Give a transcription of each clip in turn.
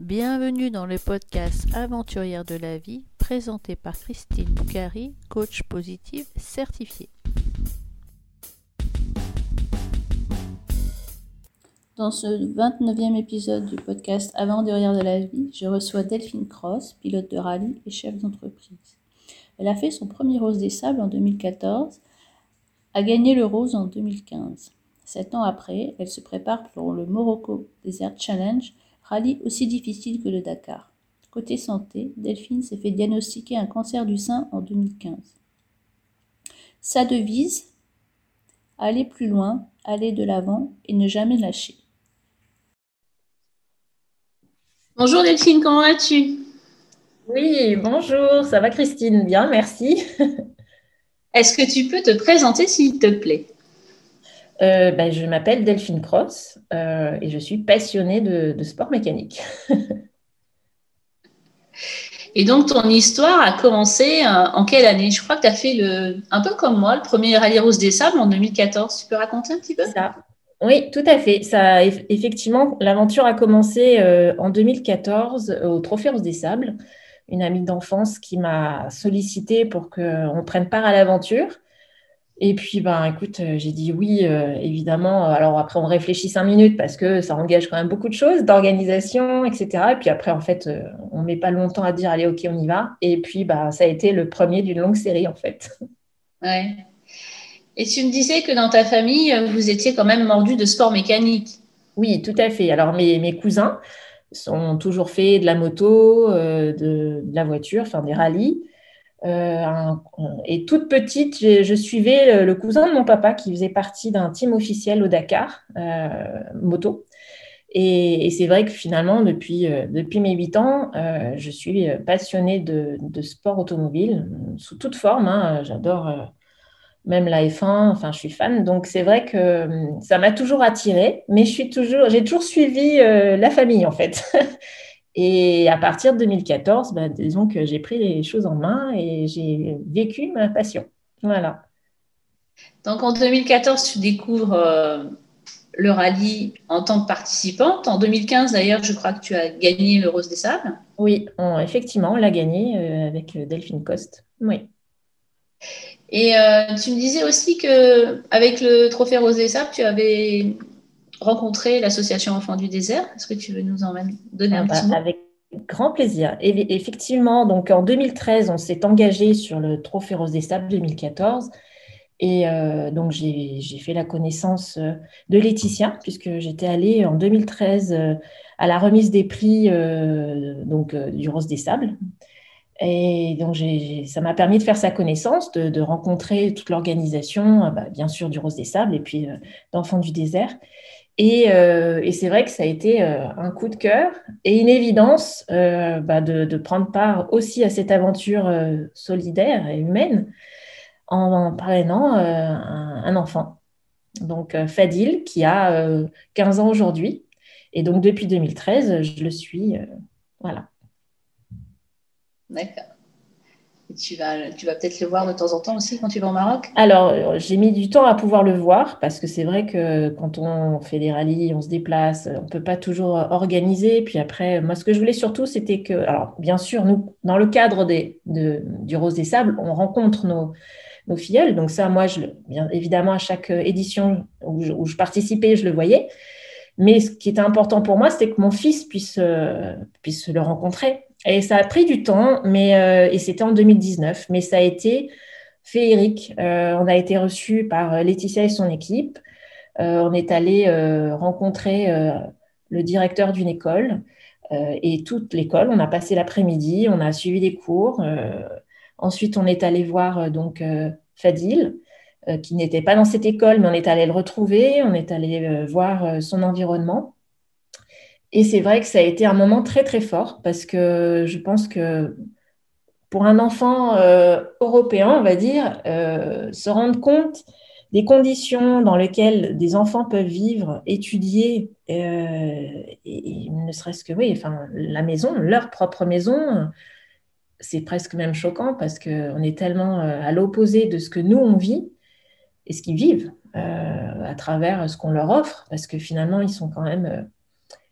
Bienvenue dans le podcast Aventurière de la vie présenté par Christine Boucari, coach positive certifiée. Dans ce 29e épisode du podcast Aventurière de la vie, je reçois Delphine Cross, pilote de rallye et chef d'entreprise. Elle a fait son premier Rose des Sables en 2014, a gagné le Rose en 2015. Sept ans après, elle se prépare pour le Morocco Desert Challenge, rallye aussi difficile que le Dakar. Côté santé, Delphine s'est fait diagnostiquer un cancer du sein en 2015. Sa devise Aller plus loin, aller de l'avant et ne jamais lâcher. Bonjour Delphine, comment vas-tu? Oui, bonjour, ça va Christine? Bien, merci. Est-ce que tu peux te présenter s'il te plaît? Euh, ben, je m'appelle Delphine Cross euh, et je suis passionnée de, sport mécanique. et donc, ton histoire a commencé euh, en quelle année? Je crois que tu as fait, le, un peu comme moi, le premier Rallye Rose des Sables en 2014. Tu peux raconter un petit peu? Ça. Oui, tout à fait. Ça, effectivement, l'aventure a commencé en 2014 au Trophée Rose des Sables. Une amie d'enfance qui m'a sollicité pour qu'on prenne part à l'aventure. Et puis, ben, écoute, euh, j'ai dit oui, euh, évidemment. Alors après, on réfléchit cinq minutes parce que ça engage quand même beaucoup de choses, d'organisation, etc. Et puis après, en fait, euh, on ne met pas longtemps à dire, allez, ok, on y va. Et puis, bah, ça a été le premier d'une longue série, en fait. Ouais. Et tu me disais que dans ta famille, vous étiez quand même mordu de sport mécanique. Oui, tout à fait. Alors, mes, mes cousins ont toujours fait de la moto, de, de, la voiture, enfin des rallyes. Euh, et toute petite, je, suivais le, cousin de mon papa qui faisait partie d'un team officiel au Dakar, euh, moto. Et, c'est vrai que finalement, depuis, euh, depuis mes 8 ans, je suis passionnée de, sport automobile sous toute forme. Hein. J'adore même la F1, enfin, je suis fan. Donc, c'est vrai que ça m'a toujours attirée, mais suis toujours, j'ai toujours suivi la famille, en fait. Et à partir de 2014, bah, disons que j'ai pris les choses en main et j'ai vécu ma passion. Voilà. Donc en 2014, tu découvres euh, le rallye en tant que participante. En 2015, d'ailleurs, je crois que tu as gagné le Rose des Sables. Oui, effectivement, on l'a gagné euh, avec euh, Delphine Coste. Oui. Et tu me disais aussi que avec le Trophée Rose des Sables, tu avais rencontrer l'association Enfants du désert. Est-ce que tu veux nous en donner un ah petit bah, mot? Avec grand plaisir. Et, effectivement, donc en 2013, on s'est engagé sur le Trophée Rose des Sables 2014. Et euh, donc, j'ai fait la connaissance euh, de Laetitia, puisque j'étais allée en 2013 euh, à la remise des prix donc, du Rose des Sables. Et donc, ça m'a permis de faire sa connaissance, de, rencontrer toute l'organisation, bah, bien sûr, du Rose des Sables et puis d'Enfants du désert. Euh, et, c'est vrai que ça a été euh, un coup de cœur et une évidence euh, bah, de, prendre part aussi à cette aventure solidaire et humaine en, parrainant un, un, enfant. Donc Fadil, qui a 15 ans aujourd'hui. Et donc depuis 2013, je le suis. voilà. D'accord tu vas, tu vas peut-être le voir de temps en temps aussi quand tu vas au Maroc? Alors, j'ai mis du temps à pouvoir le voir parce que c'est vrai que quand on fait des rallyes, on se déplace, on ne peut pas toujours organiser. Puis après, moi, ce que je voulais surtout, c'était que, alors, bien sûr, nous, dans le cadre des, de, du Rose des Sables, on rencontre nos, nos filleuls. Donc ça, moi, je, évidemment, à chaque édition où je, où je participais, je le voyais. Mais ce qui était important pour moi, c'était que mon fils puisse, euh, puisse le rencontrer. Et ça a pris du temps, mais, euh, et c'était en 2019, mais ça a été féerique. Euh, on a été reçu par Laetitia et son équipe. on est allé rencontrer le directeur d'une école et toute l'école. On a passé l'après-midi, on a suivi des cours. ensuite, on est allé voir donc Fadil, qui n'était pas dans cette école, mais on est allé le retrouver. On est allé voir son environnement. Et c'est vrai que ça a été un moment très très fort parce que je pense que pour un enfant euh, européen, on va dire, euh, se rendre compte des conditions dans lesquelles des enfants peuvent vivre, étudier, euh, et, ne serait-ce que, oui, enfin, la maison, leur propre maison, c'est presque même choquant parce qu'on est tellement à l'opposé de ce que nous, on vit et ce qu'ils vivent à travers ce qu'on leur offre, parce que finalement, ils sont quand même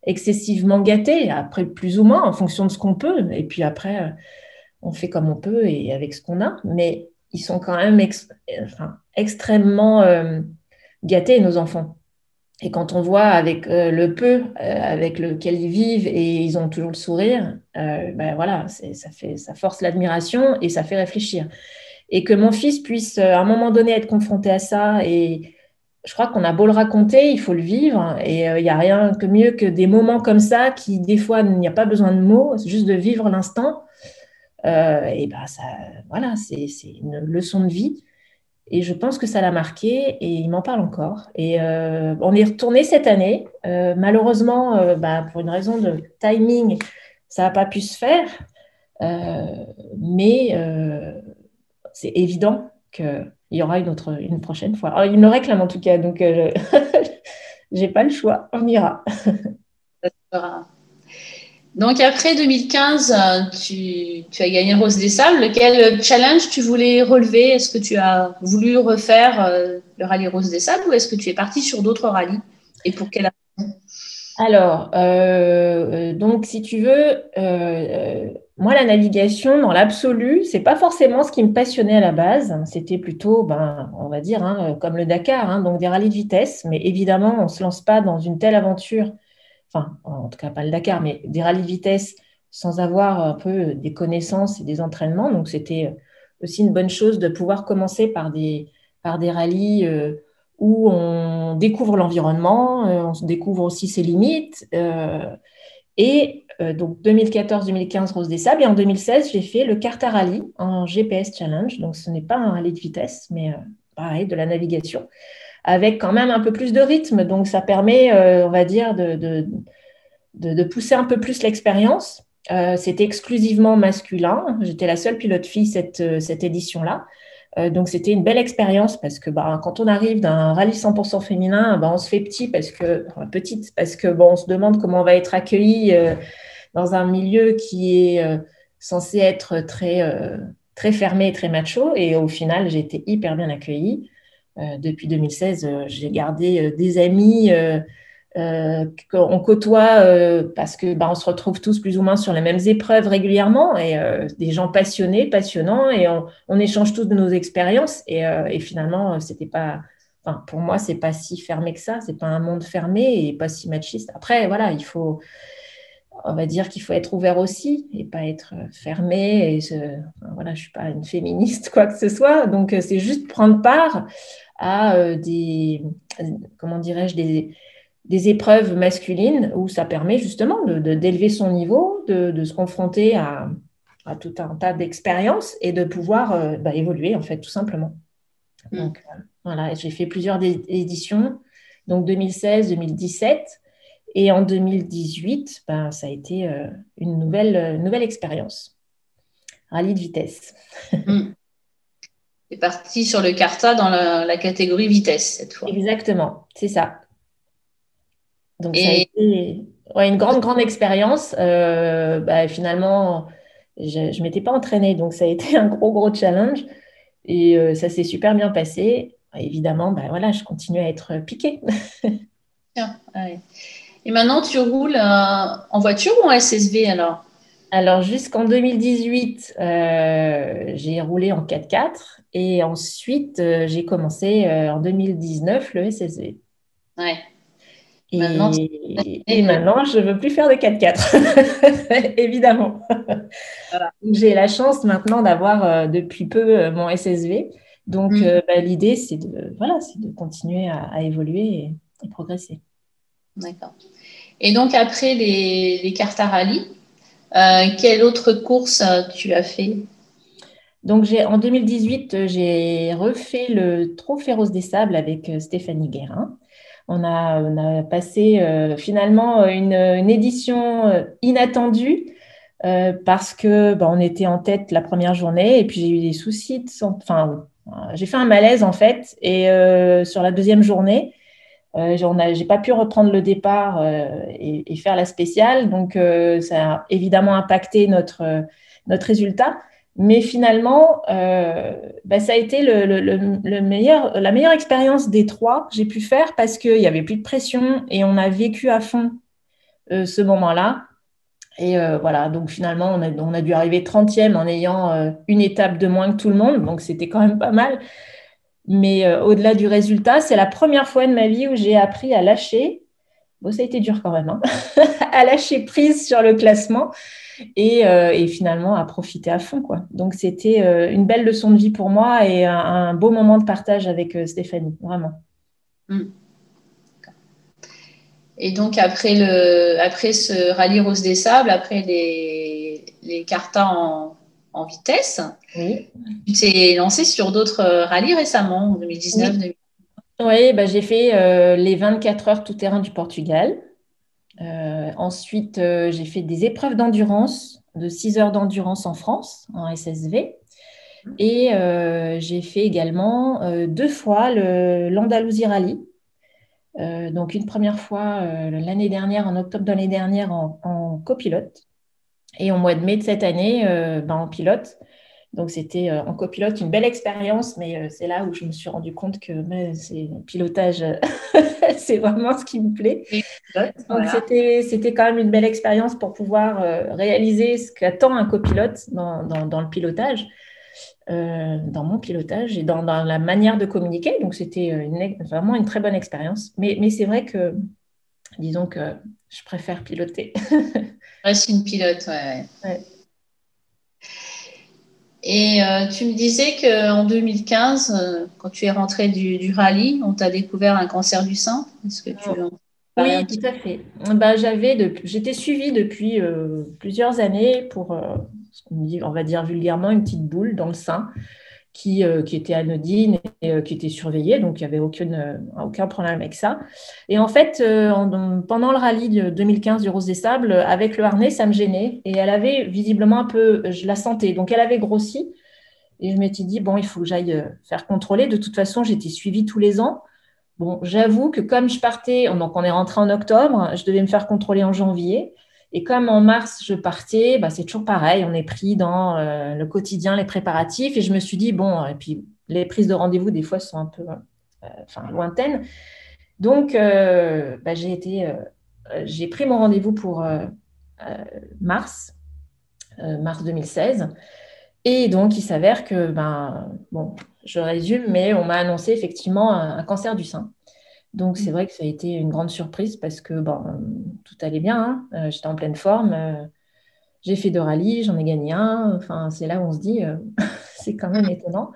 excessivement gâtés, après plus ou moins en fonction de ce qu'on peut. Et puis après, on fait comme on peut et avec ce qu'on a. Mais ils sont quand même extrêmement gâtés, nos enfants. Et quand on voit avec euh, le peu euh, avec lequel ils vivent et ils ont toujours le sourire, euh, ben voilà, ça, fait, ça force l'admiration et ça fait réfléchir. Et que mon fils puisse à un moment donné être confronté à ça et je crois qu'on a beau le raconter, il faut le vivre et il n'y a rien que mieux que des moments comme ça qui des fois il n'y a pas besoin de mots, juste de vivre l'instant. et ben ça, voilà, c'est une leçon de vie. Et je pense que ça l'a marqué et il m'en parle encore. Et euh, on est retourné cette année. Euh, malheureusement, euh, bah, pour une raison de timing, ça n'a pas pu se faire. mais c'est évident qu'il y aura une, autre, une prochaine fois. Il me réclame en tout cas, donc je n'ai pas le choix. On ira. donc après 2015, euh, tu, as gagné Rose des Sables. Quel challenge tu voulais relever? Est-ce que tu as voulu refaire euh, le rallye Rose des Sables ou est-ce que tu es parti sur d'autres rallyes? Et pour quelle raison? Alors, euh, donc si tu veux, moi la navigation dans l'absolu, c'est pas forcément ce qui me passionnait à la base. C'était plutôt, ben, on va dire, hein, comme le Dakar, hein, donc des rallyes de vitesse. Mais évidemment, on se lance pas dans une telle aventure enfin, en tout cas pas le Dakar, mais des rallyes de vitesse sans avoir un peu des connaissances et des entraînements. Donc, c'était aussi une bonne chose de pouvoir commencer par des, par rallyes euh, où on découvre l'environnement, euh, on découvre aussi ses limites. Euh, et donc, 2014-2015, Rose des Sables. Et en 2016, j'ai fait le Carta Rally en GPS Challenge. Donc, ce n'est pas un rallye de vitesse, mais pareil, de la navigation avec quand même un peu plus de rythme. Donc, ça permet, euh, on va dire, de, de, pousser un peu plus l'expérience. Euh, c'était exclusivement masculin. J'étais la seule pilote fille cette, euh, cette édition-là. Donc, c'était une belle expérience parce que bah, quand on arrive d'un rallye 100% féminin, bah, on se fait petit parce que, petite parce que on se demande comment on va être accueilli dans un milieu qui est censé être très, très fermé et très macho. Et au final, j'ai été hyper bien accueillie. Euh, depuis 2016, euh, j'ai gardé euh, des amis qu'on côtoie parce que bah, on se retrouve tous plus ou moins sur les mêmes épreuves régulièrement et des gens passionnés, passionnants et on, échange tous de nos expériences et, finalement c'était pas, enfin, pour moi c'est pas si fermé que ça, c'est pas un monde fermé et pas si machiste. Après voilà, il faut, on va dire qu'il faut être ouvert aussi et pas être fermé. Et je, voilà, je suis pas une féministe quoi que ce soit, donc c'est juste prendre part à euh, des, comment dirais-je, des, des, épreuves masculines où ça permet justement de, d'élever son niveau, de, de se confronter à, à, tout un tas d'expériences et de pouvoir euh, bah, évoluer, en fait, tout simplement. Mm. Donc, euh, voilà, j'ai fait plusieurs éditions, donc 2016, 2017. Et en 2018, ben, ça a été une nouvelle, nouvelle expérience. Rallye de vitesse. Mm. C'est parti sur le Carta dans la, catégorie vitesse cette fois. Exactement, c'est ça. Donc ça a été une grande, grande expérience. Euh, bah, finalement, je ne m'étais pas entraînée, donc ça a été un gros, gros challenge. Et euh, ça s'est super bien passé. Évidemment, bah, voilà, je continue à être piquée. Et maintenant, tu roules euh, en voiture ou en SSV alors? Alors, jusqu'en 2018, j'ai roulé en 4x4 et ensuite, euh, j'ai commencé euh, en 2019 le SSV. Ouais. Et maintenant, et maintenant je ne veux plus faire de 4x4, évidemment. J'ai la chance maintenant d'avoir euh, depuis peu mon SSV. Donc, mm. bah, l'idée, c'est de, voilà, de continuer à, évoluer et, progresser. D'accord. Et donc, après les, les cartes à rallye, quelle autre course tu as fait? Donc, en 2018, euh, j'ai refait le Trophée Rose des Sables avec euh, Stéphanie Guérin. On a, passé euh, finalement une, édition inattendue parce que bah, on était en tête la première journée et puis j'ai eu des soucis. Enfin, j'ai fait un malaise en fait et sur la deuxième journée, j'ai pas pu reprendre le départ et, faire la spéciale. Donc, ça a évidemment impacté notre résultat. Mais finalement, euh, bah, ça a été le, meilleur, la meilleure expérience des trois que j'ai pu faire parce qu'il n'y avait plus de pression et on a vécu à fond ce moment-là. Et voilà, donc finalement, on a, on a dû arriver 30e en ayant une étape de moins que tout le monde, donc c'était quand même pas mal. Mais au-delà du résultat, c'est la première fois de ma vie où j'ai appris à lâcher. Bon, ça a été dur quand même, hein à lâcher prise sur le classement euh, et, finalement à profiter à fond. Quoi. Donc c'était euh, une belle leçon de vie pour moi et un, beau moment de partage avec euh, Stéphanie, vraiment. Hmm. Et donc après, le, après ce rallye Rose des Sables, après les, les en, en vitesse, tu t'es lancé sur d'autres rallyes récemment, en 2019 Oui, oui bah, j'ai fait les 24 heures tout terrain du Portugal. Euh, ensuite, euh, j'ai fait des épreuves d'endurance, de 6 heures d'endurance en France, en SSV. Et euh, j'ai fait également deux fois l'Andalousie Rally. donc, une première fois l'année dernière, en octobre de l'année dernière, en, copilote. Et au mois de mai de cette année, ben, en pilote. Donc, c'était en copilote une belle expérience, mais c'est là où je me suis rendu compte que c'est pilotage, c'est vraiment ce qui me plaît. Donc, c'était quand même une belle expérience pour pouvoir euh, réaliser ce qu'attend un copilote dans, dans, le pilotage, euh, dans mon pilotage et dans, dans, la manière de communiquer. Donc, c'était euh, vraiment une très bonne expérience. Mais, mais c'est vrai que, disons que je préfère piloter. Reste une pilote, ouais. ouais. Et tu me disais qu'en 2015, quand tu es rentrée du, du rallye, on t'a découvert un cancer du sein. Est-ce que tu oui, tout à fait. Bah, j'avais j'étais suivie depuis euh, plusieurs années pour, euh, on va dire vulgairement, une petite boule dans le sein qui, euh, qui était anodine et qui était surveillée, donc il n'y avait aucune, aucun problème avec ça. Et en fait, pendant le rallye de 2015 du Rose des Sables, avec le harnais, ça me gênait et elle avait visiblement un peu, je la sentais, donc elle avait grossi. Et je m'étais dit, bon, il faut que j'aille faire contrôler. De toute façon, j'étais suivie tous les ans. Bon, j'avoue que comme je partais, donc on est rentré en octobre, je devais me faire contrôler en janvier. Et comme en mars, je partais, bah, c'est toujours pareil, on est pris dans euh, le quotidien, les préparatifs. Et je me suis dit, bon, et puis les prises de rendez-vous, des fois, sont un peu euh, lointaines. Donc, euh, bah, j'ai été, j'ai pris mon rendez-vous pour mars, mars 2016. Et donc, il s'avère que, ben, bon, je résume, mais on m'a annoncé effectivement un, cancer du sein. Donc, c'est mm. vrai que ça a été une grande surprise parce que bon, tout allait bien. Hein. Euh, j'étais en pleine forme. Euh, j'ai fait deux rallyes, j'en ai gagné un. Enfin, c'est là où on se dit, euh, c'est quand même étonnant.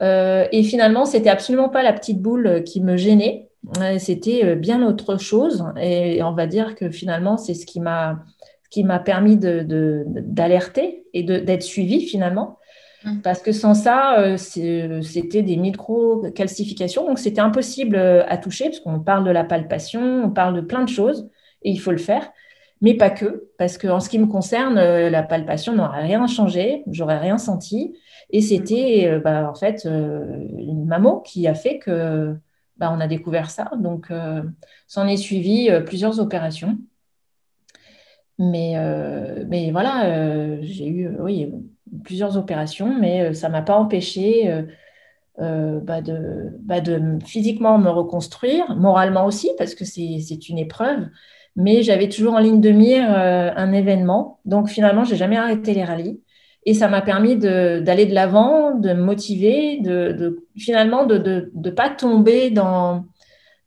et finalement, c'était absolument pas la petite boule qui me gênait. C'était bien autre chose. Et on va dire que finalement, c'est ce qui m'a qui m'a permis d'alerter de, et d'être suivi finalement. Mmh. Parce que sans ça, euh, c'était des micro-calcifications, donc c'était impossible euh, à toucher, parce qu'on parle de la palpation, on parle de plein de choses, et il faut le faire, mais pas que, parce qu'en ce qui me concerne, euh, la palpation n'aurait rien changé, j'aurais rien senti, et c'était bah, en fait une mammo qui a fait que bah, on a découvert ça, donc s'en est suivi plusieurs opérations. Mais, mais voilà, j'ai eu, oui, plusieurs opérations, mais euh, ça ne m'a pas empêché euh, euh, bah, de, bah, de, physiquement me reconstruire, moralement aussi, parce que c'est une épreuve. Mais j'avais toujours en ligne de mire un événement. Donc finalement, j'ai jamais arrêté les rallyes. Et ça m'a permis d'aller de l'avant, de, me motiver, de, de finalement de ne pas tomber dans,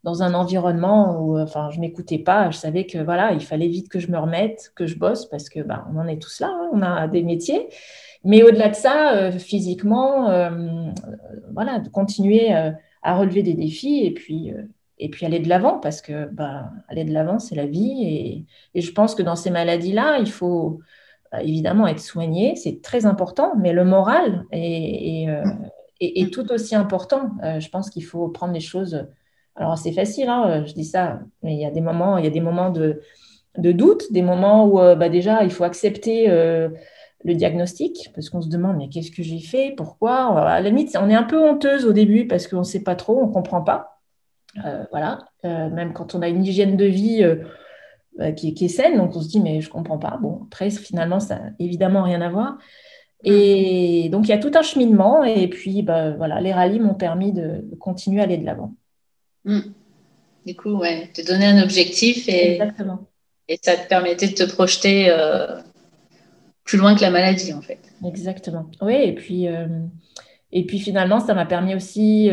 dans un environnement où enfin, je m'écoutais pas. Je savais que voilà, il fallait vite que je me remette, que je bosse, parce que bah, on en est tous là, hein. on a des métiers. Mais au-delà de ça, euh, physiquement, euh, voilà, de continuer euh, à relever des défis et puis, et puis aller de l'avant, parce que bah, aller de l'avant, c'est la vie. Et, et, je pense que dans ces maladies-là, il faut évidemment être soigné, c'est très important, mais le moral est, est, tout aussi important. je pense qu'il faut prendre les choses. Alors, c'est facile, hein, je dis ça, mais il y a des moments, il y a des moments de, de doute, des moments où bah, déjà il faut accepter le diagnostic, parce qu'on se demande, mais qu'est-ce que j'ai fait? Pourquoi? À la limite, on est un peu honteuse au début parce qu'on ne sait pas trop, on ne comprend pas. Euh, voilà, euh, même quand on a une hygiène de vie euh, qui, est saine, donc on se dit, mais je ne comprends pas. Bon, après, finalement, ça n'a évidemment rien à voir. Et donc, il y a tout un cheminement. Et puis, bah, voilà, les rallyes m'ont permis de, continuer à aller de l'avant. Mmh. Du coup, ouais, te donner un objectif et. Exactement Et ça te permettait de te projeter plus loin que la maladie, en fait. Exactement. Oui, et puis, et puis finalement, ça m'a permis aussi,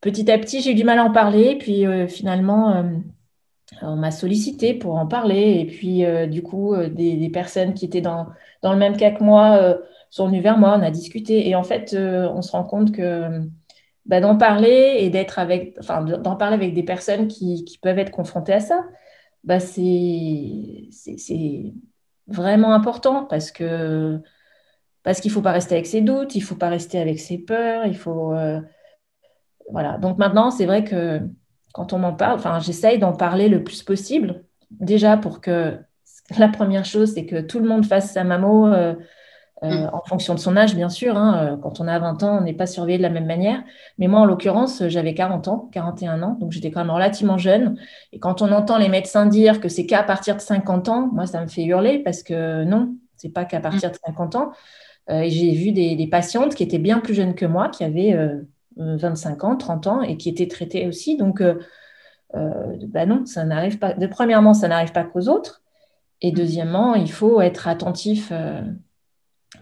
petit à petit, j'ai eu du mal à en parler. Puis finalement, on m'a sollicité pour en parler. Et puis, du coup, des, personnes qui étaient dans, dans le même cas que moi sont venues vers moi, on a discuté. Et en fait, on se rend compte que bah, d'en parler et d'être avec, enfin, d'en parler avec des personnes qui, qui, peuvent être confrontées à ça, bah, c'est, vraiment important parce que parce qu'il faut pas rester avec ses doutes, il faut pas rester avec ses peurs, il faut euh, voilà. Donc maintenant, c'est vrai que quand on m'en parle, enfin, j'essaye d'en parler le plus possible. Déjà pour que la première chose, c'est que tout le monde fasse sa mammo euh, euh, mm. en fonction de son âge, bien sûr. Hein, euh, quand on a 20 ans, on n'est pas surveillé de la même manière. Mais moi, en l'occurrence, j'avais 40 ans, 41 ans, donc j'étais quand même relativement jeune. Et quand on entend les médecins dire que c'est qu'à partir de 50 ans, moi, ça me fait hurler parce que non, c'est pas qu'à partir de 50 ans. Euh, j'ai vu des, patientes qui étaient bien plus jeunes que moi, qui avaient 25 ans, 30 ans et qui étaient traitées aussi. Donc, bah non, ça n'arrive pas. De, premièrement, ça n'arrive pas qu'aux autres. Et deuxièmement, il faut être attentif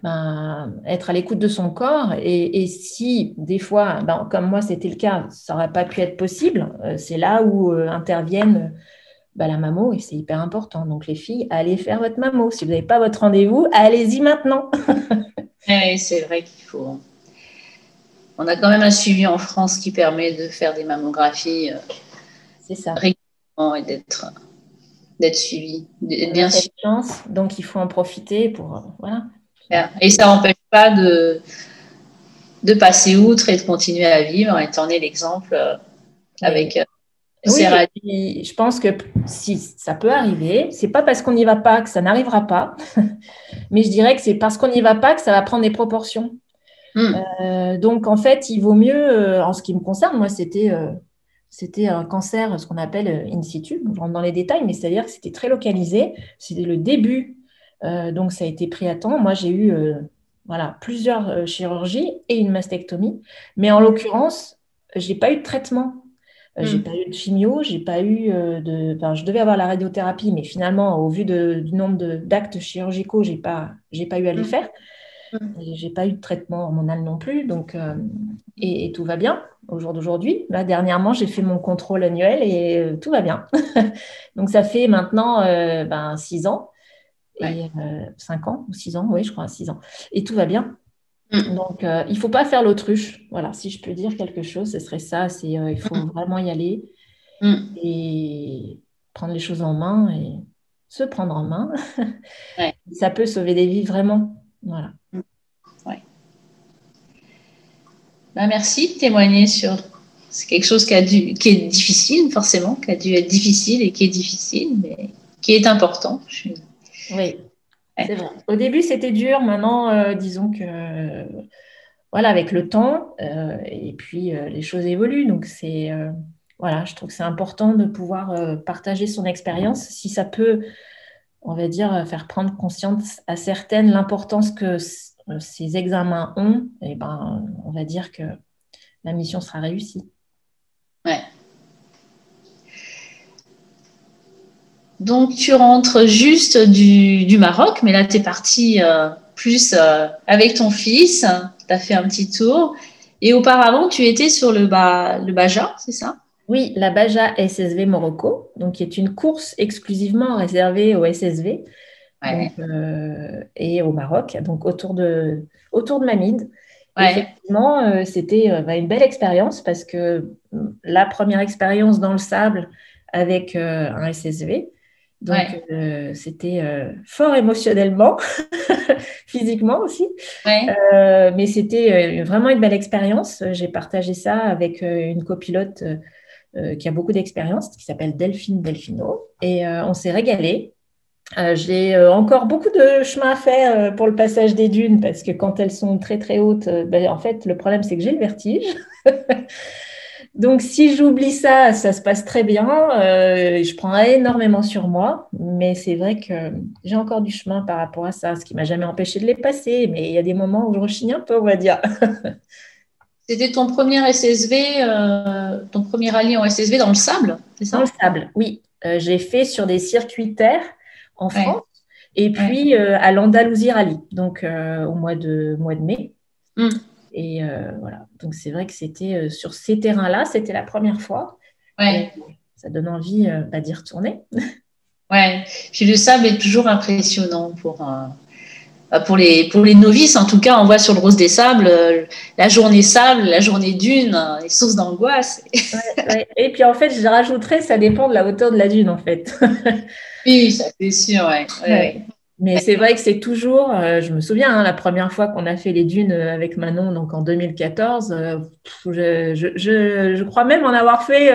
ben, être à l'écoute de son corps. Et, si des fois, ben, comme moi c'était le cas, ça n'aurait pas pu être possible, euh, c'est là où euh, interviennent ben, la mammo et c'est hyper important. Donc les filles, allez faire votre mammo. Si vous n'avez pas votre rendez-vous, allez-y maintenant. oui, c'est vrai qu'il faut. On a quand même un suivi en France qui permet de faire des mammographies euh, c'est ça. régulièrement et d'être d'être suivi, bien sûr. Donc il faut en profiter pour voilà. Et ça n'empêche pas de, de passer outre et de continuer à vivre, étant donné l'exemple euh, avec. Euh, oui, je pense que si ça peut arriver, c'est pas parce qu'on n'y va pas que ça n'arrivera pas, mais je dirais que c'est parce qu'on n'y va pas que ça va prendre des proportions. Hmm. Euh, donc en fait, il vaut mieux, en ce qui me concerne, moi c'était c'était un cancer, ce qu'on appelle in situ. Je rentre dans les détails, mais c'est-à-dire que c'était très localisé. C'était le début euh, donc, ça a été pris à temps. Moi, j'ai eu euh, voilà, plusieurs euh, chirurgies et une mastectomie. Mais en l'occurrence, je n'ai pas eu de traitement. Je J'ai hmm. pas eu de chimio, j'ai pas eu de. Enfin, je devais avoir la radiothérapie, mais finalement, au vu du nombre d'actes chirurgicaux, j'ai pas, j'ai pas eu à les hmm. faire. Je hmm. J'ai pas eu de traitement hormonal non plus, donc et, tout va bien au jour d'aujourd'hui. Là, dernièrement, j'ai fait mon contrôle annuel et tout va bien. donc, ça fait maintenant ben, six ans et 5 euh, ans ou 6 ans, oui, je crois, 6 ans. Et tout va bien. Mm. Donc, euh, il ne faut pas faire l'autruche. Voilà, si je peux dire quelque chose, ce serait ça. C'est euh, il faut mm. vraiment y aller mm. et prendre les choses en main et se prendre en main. ça peut sauver des vies vraiment. Voilà. Ben, merci de témoigner sur c'est quelque chose qui, a dû, qui est difficile, forcément, qui a dû être difficile et qui est difficile, mais qui est important. Je suis oui, c'est vrai. Au début, c'était dur. Maintenant, euh, disons que, voilà, avec le temps, euh, et puis euh, les choses évoluent. Donc, c'est, voilà, je trouve que c'est important de pouvoir partager son expérience. Si ça peut, on va dire, faire prendre conscience à certaines l'importance que ces examens ont, et eh ben, on va dire que la mission sera réussie. Ouais. Donc, tu rentres juste du, Maroc, mais là, tu es parti euh, plus euh, avec ton fils. Tu as fait un petit tour. Et auparavant, tu étais sur le, le Baja, c'est ça? Oui, la Baja SSV Morocco, donc qui est une course exclusivement réservée au SSV euh, et au Maroc, donc autour de, autour de Mamid. Effectivement, c'était bah, une belle expérience parce que la première expérience dans le sable avec un SSV, donc, euh, c'était euh, fort émotionnellement, physiquement aussi. Euh, mais c'était vraiment une belle expérience. J'ai partagé ça avec une copilote qui a beaucoup d'expérience, qui s'appelle Delphine Delfino. Et on s'est régalé. J'ai encore beaucoup de chemin à faire pour le passage des dunes parce que quand elles sont très très hautes, ben, en fait, le problème c'est que j'ai le vertige. Donc, si j'oublie ça, ça se passe très bien. Euh, je prends énormément sur moi, mais c'est vrai que j'ai encore du chemin par rapport à ça, ce qui m'a jamais empêché de les passer. Mais il y a des moments où je rechigne un peu, on va dire. C'était ton premier SSV, euh, ton premier rallye en SSV dans le sable, c'est ça? Dans le sable, oui. j'ai fait sur des circuits terre en France et puis à l'Andalousie Rally, donc au mois de, mois de mai. Mm. Et voilà, donc c'est vrai que c'était sur ces terrains-là, c'était la première fois. Ouais. ça donne envie bah, d'y retourner. Ouais, puis le sable est toujours impressionnant pour, euh, pour, les, pour les novices. En tout cas, on voit sur le Rose des Sables euh, la journée sable, la journée dune, euh, les sources d'angoisse. Et puis en fait, je rajouterais, ça dépend de la hauteur de la dune en fait. oui, ça c'est sûr, ouais. Mais c'est vrai que c'est toujours, je me souviens, hein, la première fois qu'on a fait les dunes avec Manon, donc en 2014, je, je, je, crois même en avoir fait,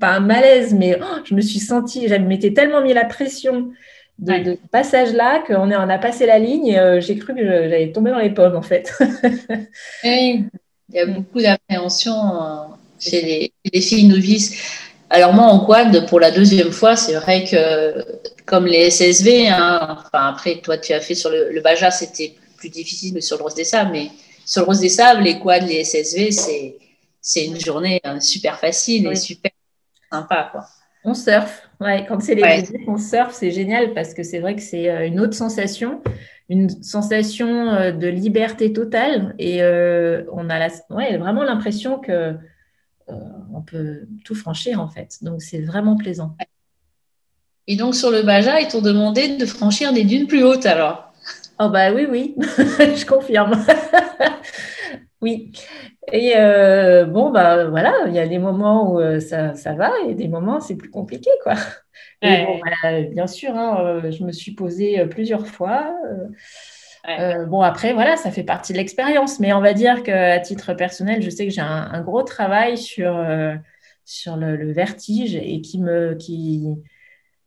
pas un malaise, mais oh, je me suis sentie, je m'étais tellement mis la pression de, ce passage-là qu'on on a passé la ligne et euh, j'ai cru que j'allais tomber dans les pommes, en fait. oui, il y a beaucoup d'appréhension euh, chez les, filles novices. Alors moi, en quad, pour la deuxième fois, c'est vrai que comme les SSV, hein, enfin après, toi, tu as fait sur le, Baja, c'était plus difficile, mais sur le Rose des Sables, mais sur le Rose des Sables, les quads, les SSV, c'est c'est une journée euh, super facile et super sympa, quoi. On surfe, ouais, quand c'est les ouais. on surfe, c'est génial parce que c'est vrai que c'est euh, une autre sensation, une sensation euh, de liberté totale et euh, on a la, ouais, vraiment l'impression que on peut tout franchir en fait. Donc c'est vraiment plaisant. Et donc sur le Baja, ils t'ont demandé de franchir des dunes plus hautes alors Oh bah oui, oui, je confirme. oui. Et euh, bon, bah voilà, il y a des moments où euh, ça, ça, va et des moments c'est plus compliqué, quoi. bon, bah, bien sûr, hein, euh, je me suis posée plusieurs fois. bon, après, voilà, ça fait partie de l'expérience, mais on va dire qu'à titre personnel, je sais que j'ai un, gros travail sur, sur le, vertige et qui me. Qui...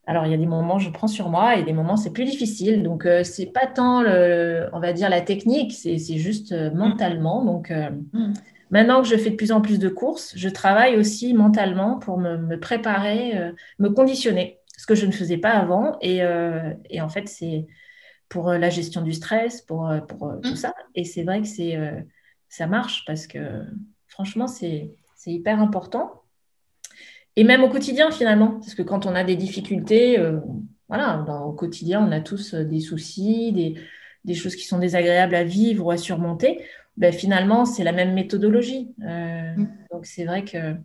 Alors, il y a des moments, je prends sur moi et des moments, c'est plus difficile. Donc, c'est pas tant, le, on va dire, la technique, c'est juste mentalement. Donc, mm. Maintenant que je fais de plus en plus de courses, je travaille aussi mentalement pour me, préparer, euh, me conditionner, ce que je ne faisais pas avant. Et, euh, en fait, c'est pour euh, la gestion du stress, pour, pour tout ça. Et c'est vrai que c'est, ça marche parce que franchement, c'est, hyper important. Et même au quotidien, finalement, parce que quand on a des difficultés, voilà, au quotidien, on a tous des soucis, des, des choses qui sont désagréables à vivre ou à surmonter ben, finalement, c'est la même méthodologie. Euh, mm. Donc, c'est vrai que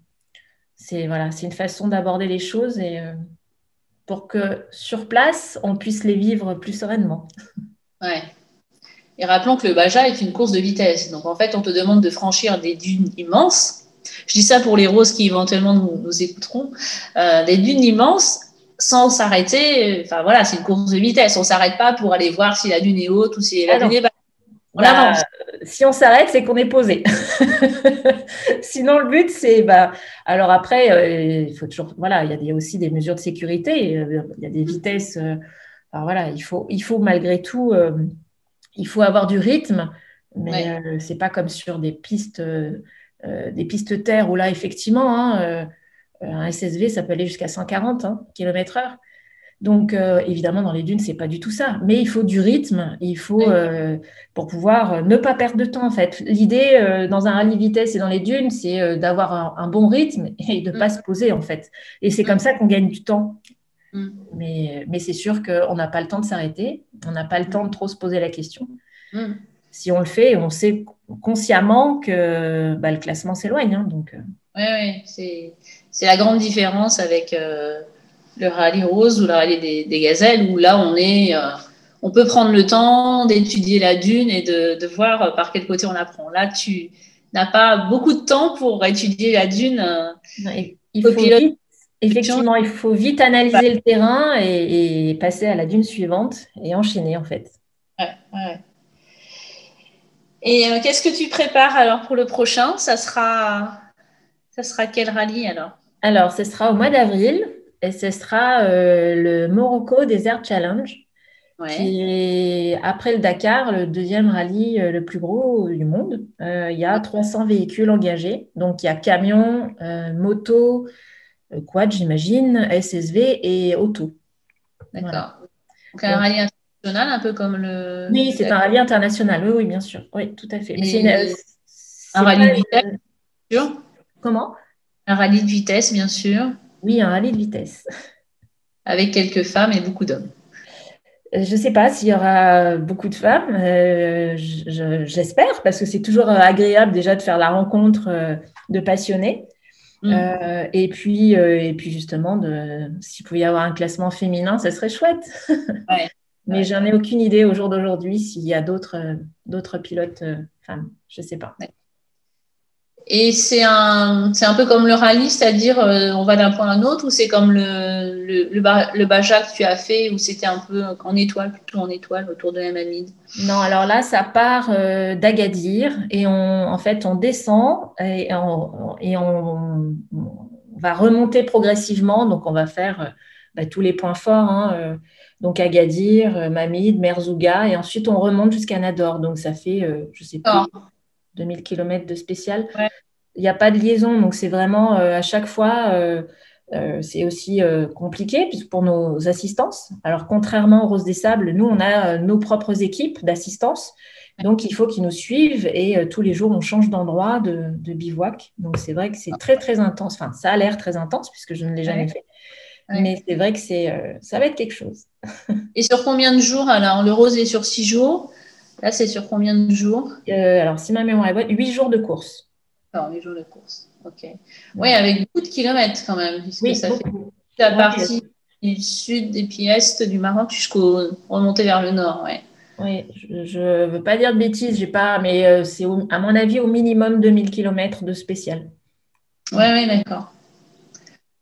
c'est voilà, une façon d'aborder les choses et euh, pour que sur place, on puisse les vivre plus sereinement. Ouais. Et rappelons que le Baja est une course de vitesse. Donc, en fait, on te demande de franchir des dunes immenses. Je dis ça pour les roses qui éventuellement nous, écouteront. Euh, des dunes immenses sans s'arrêter. Enfin, voilà, c'est une course de vitesse. On ne s'arrête pas pour aller voir si la dune est haute ou si la ah dune est basse. On bah, si on s'arrête, c'est qu'on est posé. Sinon, le but, c'est. Bah, alors après, euh, il faut toujours. Voilà, il y a aussi des mesures de sécurité. Euh, il y a des vitesses. Euh, alors voilà, il faut, il faut malgré tout. il faut avoir du rythme, mais ce c'est pas comme sur des pistes, des pistes terre où là, effectivement, hein, un SSV, ça peut aller jusqu'à 140 hein, km/h. Donc, euh, évidemment, dans les dunes, c'est pas du tout ça. Mais il faut du rythme, il faut euh, pour pouvoir euh, ne pas perdre de temps. En fait, l'idée dans un rallye vitesse et dans les dunes, c'est d'avoir un, bon rythme et de ne pas mm. se poser en fait. Et c'est comme mm. ça qu'on gagne du temps. Mm. Mais, mais c'est sûr qu'on n'a pas le temps de s'arrêter, on n'a pas le temps de trop se poser la question. Si on le fait, on sait consciemment que bah, le classement s'éloigne. Hein, donc. Oui, oui, c'est la grande différence avec le rallye rose ou le rallye des, gazelles, où là, on est, euh, on peut prendre le temps d'étudier la dune et de, voir euh, par quel côté on apprend. Là, tu n'as pas beaucoup de temps pour étudier la dune. Euh, il faut vite, effectivement, il faut vite analyser le terrain et, passer à la dune suivante et enchaîner, en fait. Ouais, Et qu'est-ce que tu prépares alors pour le prochain? Ça sera, ça sera quel rallye alors? Alors, ce sera au mois d'avril et ce sera euh, le Morocco Desert Challenge, qui est, après le Dakar, le deuxième rallye euh, le plus gros du monde. Euh, il y a 300 véhicules engagés. Donc, il y a camions, motos, quad, j'imagine, SSV et auto. D'accord. Donc, un rallye international, un peu comme le. Oui, c'est un rallye international. Oui, oui, bien sûr. Oui, tout à fait. un rallye de vitesse, bien sûr. Comment? Un rallye de vitesse, bien sûr. Oui, un rallye de vitesse. avec quelques femmes et beaucoup d'hommes. Je ne sais pas s'il y aura beaucoup de femmes, j'espère, parce que c'est toujours agréable déjà de faire la rencontre de passionnés. Mm. et, puis, et puis justement, s'il pouvait y avoir un classement féminin, ça serait chouette. Ouais. Mais j'en ai aucune idée au jour d'aujourd'hui s'il y a d'autres d'autres pilotes femmes. Je ne sais pas. Et c'est un, c'est un peu comme le rallye, c'est-à-dire euh, on va d'un point à un autre, ou c'est comme le, le, le, Baja que tu as fait, où c'était un peu en étoile, plutôt en étoile autour de la Mamide Non, alors là, ça part euh, d'Agadir et on, en fait, on descend et, on, et on, va remonter progressivement. Donc, on va faire euh, bah, tous les points forts. Hein, donc Agadir, Mamide, Merzouga, et ensuite on remonte jusqu'à Nador. Donc ça fait, je sais pas, 2000 km de spécial. Il n'y a pas de liaison, donc c'est vraiment euh, à chaque fois, euh, euh, c'est aussi compliqué pour nos assistances. Alors, contrairement aux Roses des Sables, nous, on a nos propres équipes d'assistance. Donc, il faut qu'ils nous suivent et tous les jours, on change d'endroit, de, bivouac. Donc, c'est vrai que c'est très, très intense. Enfin, ça a l'air très intense puisque je ne l'ai jamais fait. Mais c'est vrai que c'est, ça va être quelque chose. et sur combien de jours Alors, le rose est sur six jours. Là, c'est sur combien de jours? Euh, Alors, si ma mémoire est bonne, 8 jours de course. Alors, 8 jours de course. OK. Oui, avec beaucoup de kilomètres quand même, oui, ça fait la partie du sud et puis est du Maroc jusqu'au remonter vers le nord. Ouais. Oui, je ne veux pas dire de bêtises, j'ai pas, mais euh, c'est à mon avis au minimum 2000 km de spécial. Oui, oui, d'accord.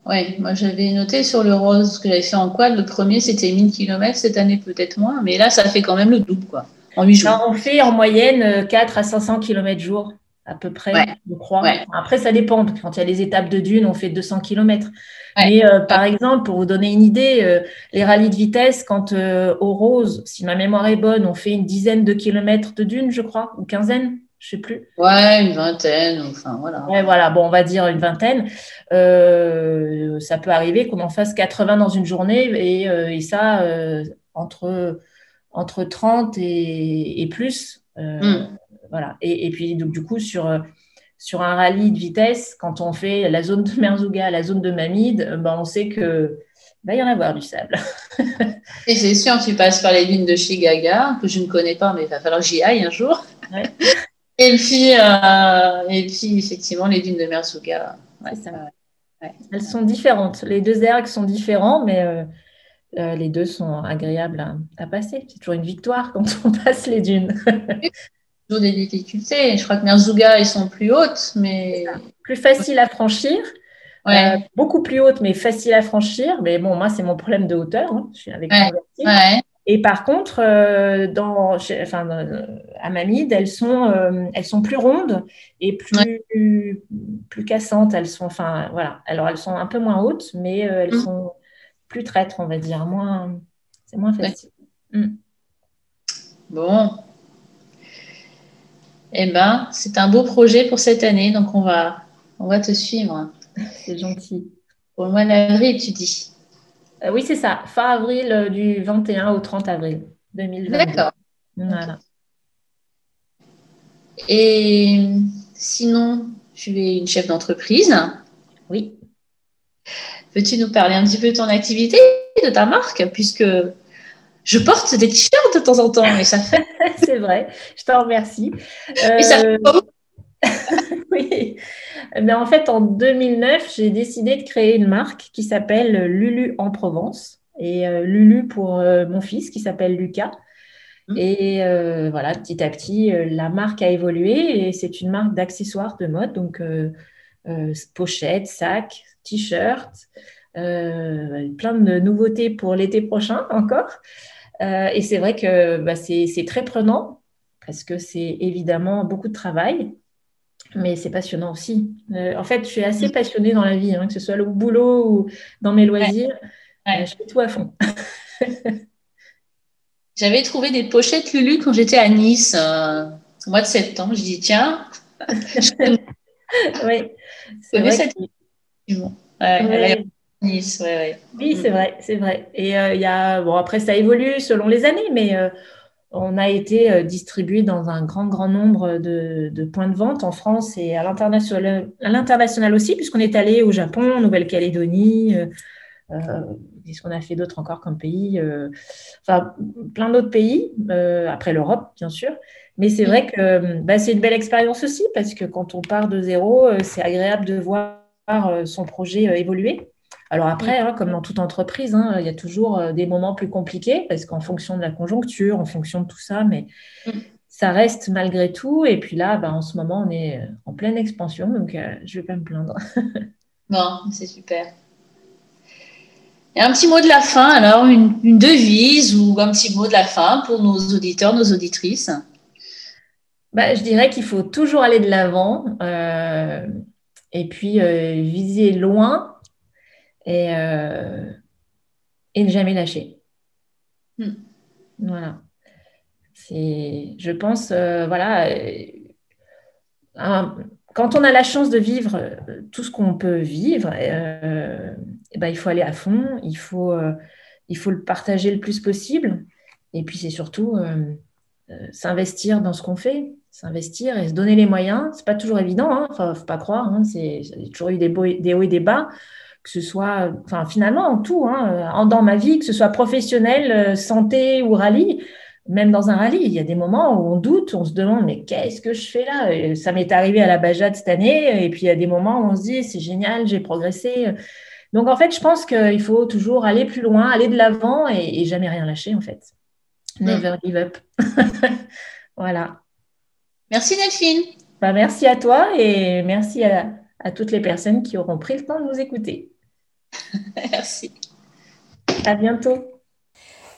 Oui, moi j'avais noté sur le rose que j'avais fait en quad, le premier c'était 1000 km, cette année peut-être moins, mais là ça fait quand même le double quoi. On fait en moyenne 4 euh, à 500 km jour, à peu près, je crois. Après, ça dépend. Quand il y a les étapes de dunes, on fait 200 km. Mais euh, par exemple, pour vous donner une idée, euh, les rallyes de vitesse, quand au Rose, si ma mémoire est bonne, on fait une dizaine de kilomètres de dunes, je crois, ou quinzaine, je sais plus. Ouais, une vingtaine, enfin voilà. Ouais, voilà, bon, on va dire une vingtaine. ça peut arriver qu'on en fasse 80 dans une journée et, et ça, entre entre 30 et, plus. Euh, hmm. Voilà. Et, puis, donc, du coup, sur, sur un rallye de vitesse, quand on fait la zone de Merzouga, la zone de Mamide, ben, on sait que va y en avoir du sable. et c'est sûr, tu passes par les dunes de Chigaga, que je ne connais pas, mais il va falloir que j'y aille un jour. Et, puis, euh, et puis, effectivement, les dunes de Merzouga. Elles sont différentes. Les deux ergs sont différents, mais euh, euh, les deux sont agréables à, passer. C'est toujours une victoire quand on passe les dunes. toujours des difficultés. Je crois que Merzouga, ils sont plus hautes, mais. Plus facile à franchir. Euh, beaucoup plus hautes, mais facile à franchir. Mais bon, moi, c'est mon problème de hauteur. Hein. Je suis avec Et par contre, euh, enfin, à Mamide, elles sont, elles sont plus rondes et plus, plus, cassantes. Elles sont, enfin, voilà. Alors, elles sont un peu moins hautes, mais elles mm. sont plus traître, on va dire. Moins, c'est moins facile. Mm. Bon. Eh ben, c'est un beau projet pour cette année, donc on va, on va te suivre. C'est gentil. Le mois d'avril, tu dis euh, Oui, c'est ça. Fin avril, euh, du 21 au 30 avril 2020. D'accord. Voilà. Et sinon, tu es une chef d'entreprise. Oui. Peux-tu nous parler un petit peu de ton activité, de ta marque, puisque je porte des t-shirts de temps en temps et ça fait. c'est vrai, je t'en remercie. Et ça fait euh, oui. Mais en fait, en 2009, j'ai décidé de créer une marque qui s'appelle Lulu en Provence. Et euh, Lulu pour euh, mon fils qui s'appelle Lucas. Mmh. Et voilà, petit à petit, la marque a évolué et c'est une marque d'accessoires de mode, donc pochettes, sacs, t-shirts, euh, plein de nouveautés pour l'été prochain encore. Euh, et c'est vrai que bah, c'est très prenant parce que c'est évidemment beaucoup de travail, mais c'est passionnant aussi. Euh, en fait, je suis assez passionnée dans la vie, hein, que ce soit au boulot ou dans mes loisirs. je fais tout à fond. J'avais trouvé des pochettes Lulu quand j'étais à Nice au mois de septembre. Je dis tiens. oui, c'est vrai. Cette... Oui, c'est vrai, c'est vrai. Et euh, il y a, bon, après, ça évolue selon les années, mais euh, on a été euh, distribué dans un grand, grand nombre de, points de vente en France et à l'international, aussi, puisqu'on est allé au Japon, Nouvelle-Calédonie, qu'est-ce qu'on a fait d'autre encore comme pays Enfin, plein d'autres pays, après l'Europe, bien sûr. Mais c'est vrai que bah, c'est une belle expérience aussi, parce que quand on part de zéro, c'est agréable de voir son projet évoluer. Alors après, hein, comme dans toute entreprise, hein, il y a toujours des moments plus compliqués, parce qu'en fonction de la conjoncture, en fonction de tout ça, mais mm. ça reste malgré tout. Et puis là, bah, en ce moment, on est en pleine expansion, donc je ne vais pas me plaindre. bon, c'est super. Et un petit mot de la fin, alors, une, devise ou un petit mot de la fin pour nos auditeurs, nos auditrices? Bah, Je dirais qu'il faut toujours aller de l'avant euh, et puis euh, viser loin et, euh, et ne jamais lâcher. Hmm. Voilà. C'est, je pense, voilà, quand on a la chance de vivre tout ce qu'on peut vivre, eh ben, il faut aller à fond, il faut, euh, il faut le partager le plus possible. Et puis, c'est surtout euh, euh, s'investir dans ce qu'on fait, s'investir et se donner les moyens. Ce n'est pas toujours évident, il hein. ne faut pas croire. Hein. C'est, il y a toujours eu des, des, hauts et des bas, que ce soit, enfin, finalement, en tout, hein, dans ma vie, que ce soit professionnel, santé ou rallye même dans un rallye, il y a des moments où on doute, on se demande mais qu'est-ce que je fais là? Ça m'est arrivé à la Bajade cette année, et puis il y a des moments où on se dit c'est génial, j'ai progressé. Donc, en fait, je pense qu'il faut toujours aller plus loin, aller de l'avant et, jamais rien lâcher, en fait. Never give up. voilà. Merci, Delphine. Bah, merci à toi et merci à, à toutes les personnes qui auront pris le temps de nous écouter. merci. À bientôt.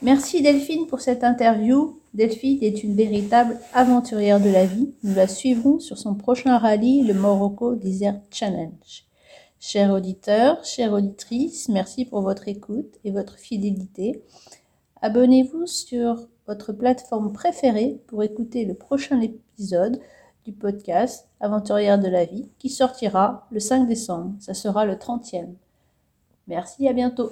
Merci Delphine pour cette interview. Delphine est une véritable aventurière de la vie. Nous la suivrons sur son prochain rallye, le Morocco Desert Challenge. Chers auditeurs, chères auditrices, merci pour votre écoute et votre fidélité. Abonnez-vous sur votre plateforme préférée pour écouter le prochain épisode du podcast Aventurière de la vie qui sortira le 5 décembre. Ça sera le 30e. Merci, à bientôt.